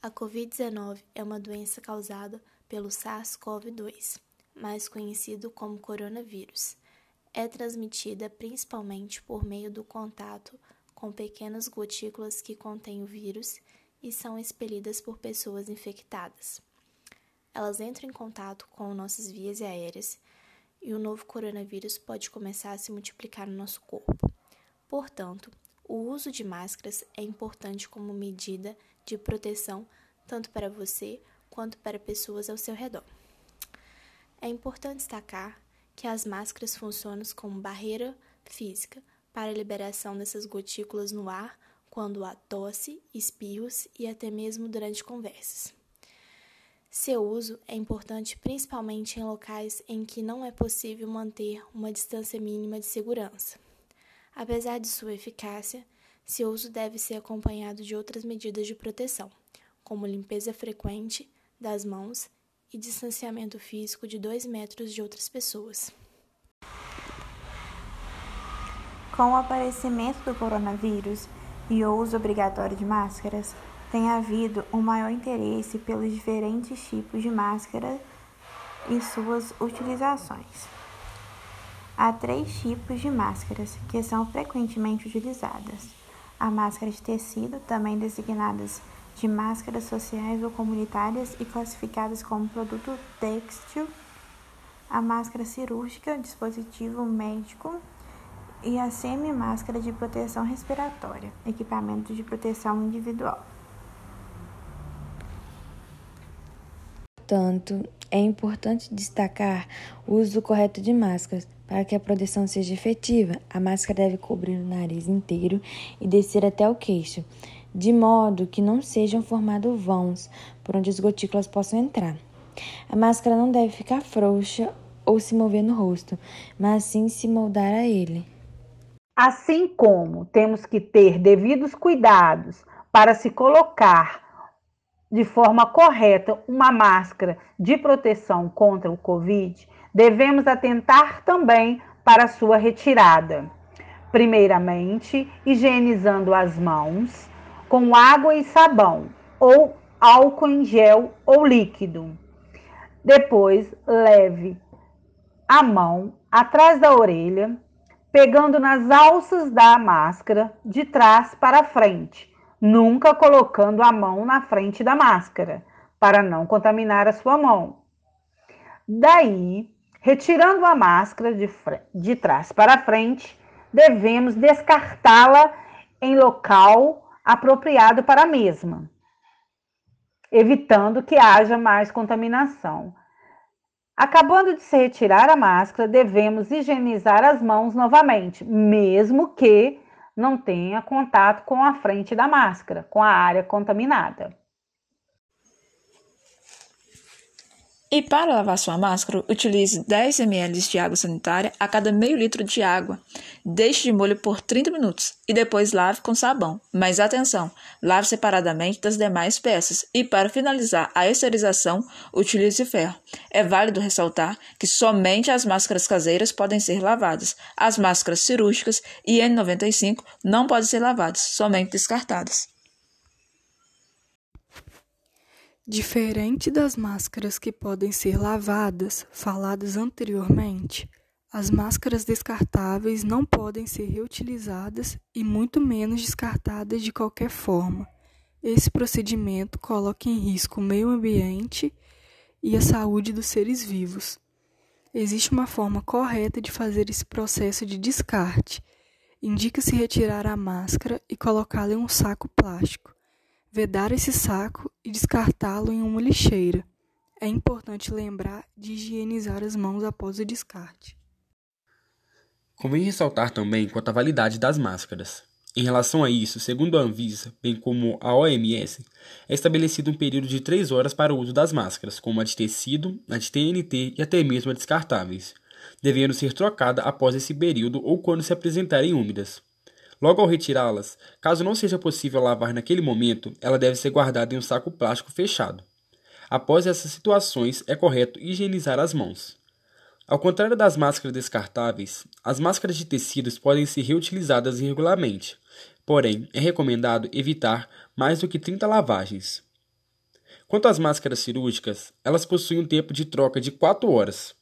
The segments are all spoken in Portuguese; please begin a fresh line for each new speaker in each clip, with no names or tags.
A Covid-19 é uma doença causada pelo SARS-CoV-2, mais conhecido como coronavírus. É transmitida principalmente por meio do contato com pequenas gotículas que contêm o vírus e são expelidas por pessoas infectadas. Elas entram em contato com nossas vias aéreas e o novo coronavírus pode começar a se multiplicar no nosso corpo. Portanto, o uso de máscaras é importante como medida de proteção tanto para você quanto para pessoas ao seu redor. É importante destacar que as máscaras funcionam como barreira física para a liberação dessas gotículas no ar quando há tosse, espirros e até mesmo durante conversas. Seu uso é importante principalmente em locais em que não é possível manter uma distância mínima de segurança. Apesar de sua eficácia, seu uso deve ser acompanhado de outras medidas de proteção, como limpeza frequente das mãos e distanciamento físico de 2 metros de outras pessoas.
Com o aparecimento do coronavírus e o uso obrigatório de máscaras, tem havido um maior interesse pelos diferentes tipos de máscara e suas utilizações. Há três tipos de máscaras que são frequentemente utilizadas: a máscara de tecido, também designadas de máscaras sociais ou comunitárias e classificadas como produto têxtil, a máscara cirúrgica, dispositivo médico. E a semi-máscara de proteção respiratória, equipamento de proteção individual.
Portanto, é importante destacar o uso correto de máscaras. Para que a proteção seja efetiva, a máscara deve cobrir o nariz inteiro e descer até o queixo, de modo que não sejam formados vãos por onde as gotículas possam entrar. A máscara não deve ficar frouxa ou se mover no rosto, mas sim se moldar a ele.
Assim como temos que ter devidos cuidados para se colocar de forma correta uma máscara de proteção contra o Covid, devemos atentar também para sua retirada. Primeiramente, higienizando as mãos com água e sabão ou álcool em gel ou líquido. Depois, leve a mão atrás da orelha, pegando nas alças da máscara de trás para frente nunca colocando a mão na frente da máscara, para não contaminar a sua mão. Daí, retirando a máscara de, de trás para frente, devemos descartá-la em local apropriado para a mesma, evitando que haja mais contaminação. Acabando de se retirar a máscara, devemos higienizar as mãos novamente, mesmo que não tenha contato com a frente da máscara, com a área contaminada.
E para lavar sua máscara, utilize 10 ml de água sanitária a cada meio litro de água. Deixe de molho por 30 minutos e depois lave com sabão. Mas atenção, lave separadamente das demais peças. E para finalizar a esterilização, utilize ferro. É válido ressaltar que somente as máscaras caseiras podem ser lavadas. As máscaras cirúrgicas e N95 não podem ser lavadas, somente descartadas.
Diferente das máscaras que podem ser lavadas, faladas anteriormente, as máscaras descartáveis não podem ser reutilizadas e muito menos descartadas de qualquer forma. Esse procedimento coloca em risco o meio ambiente e a saúde dos seres vivos. Existe uma forma correta de fazer esse processo de descarte. Indica-se retirar a máscara e colocá-la em um saco plástico vedar esse saco e descartá-lo em uma lixeira. É importante lembrar de higienizar as mãos após o descarte.
Convém ressaltar também quanto à validade das máscaras. Em relação a isso, segundo a Anvisa, bem como a OMS, é estabelecido um período de 3 horas para o uso das máscaras, como a de tecido, a de TNT e até mesmo a descartáveis, devendo ser trocada após esse período ou quando se apresentarem úmidas. Logo ao retirá-las, caso não seja possível lavar naquele momento, ela deve ser guardada em um saco plástico fechado. Após essas situações, é correto higienizar as mãos. Ao contrário das máscaras descartáveis, as máscaras de tecidos podem ser reutilizadas regularmente, porém, é recomendado evitar mais do que 30 lavagens. Quanto às máscaras cirúrgicas, elas possuem um tempo de troca de 4 horas.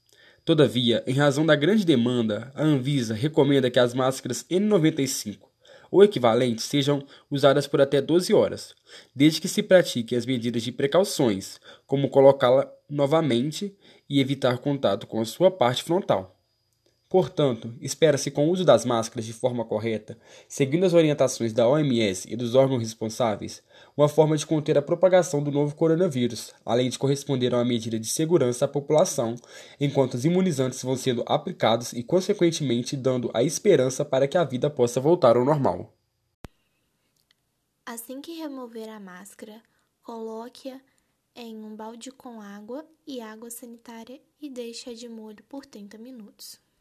Todavia, em razão da grande demanda, a Anvisa recomenda que as máscaras N95 ou equivalentes sejam usadas por até 12 horas, desde que se pratiquem as medidas de precauções, como colocá-la novamente e evitar contato com a sua parte frontal. Portanto, espera-se com o uso das máscaras de forma correta, seguindo as orientações da OMS e dos órgãos responsáveis, uma forma de conter a propagação do novo coronavírus, além de corresponder a uma medida de segurança à população, enquanto os imunizantes vão sendo aplicados e, consequentemente, dando a esperança para que a vida possa voltar ao normal.
Assim que remover a máscara, coloque-a em um balde com água e água sanitária e deixe-a de molho por 30 minutos.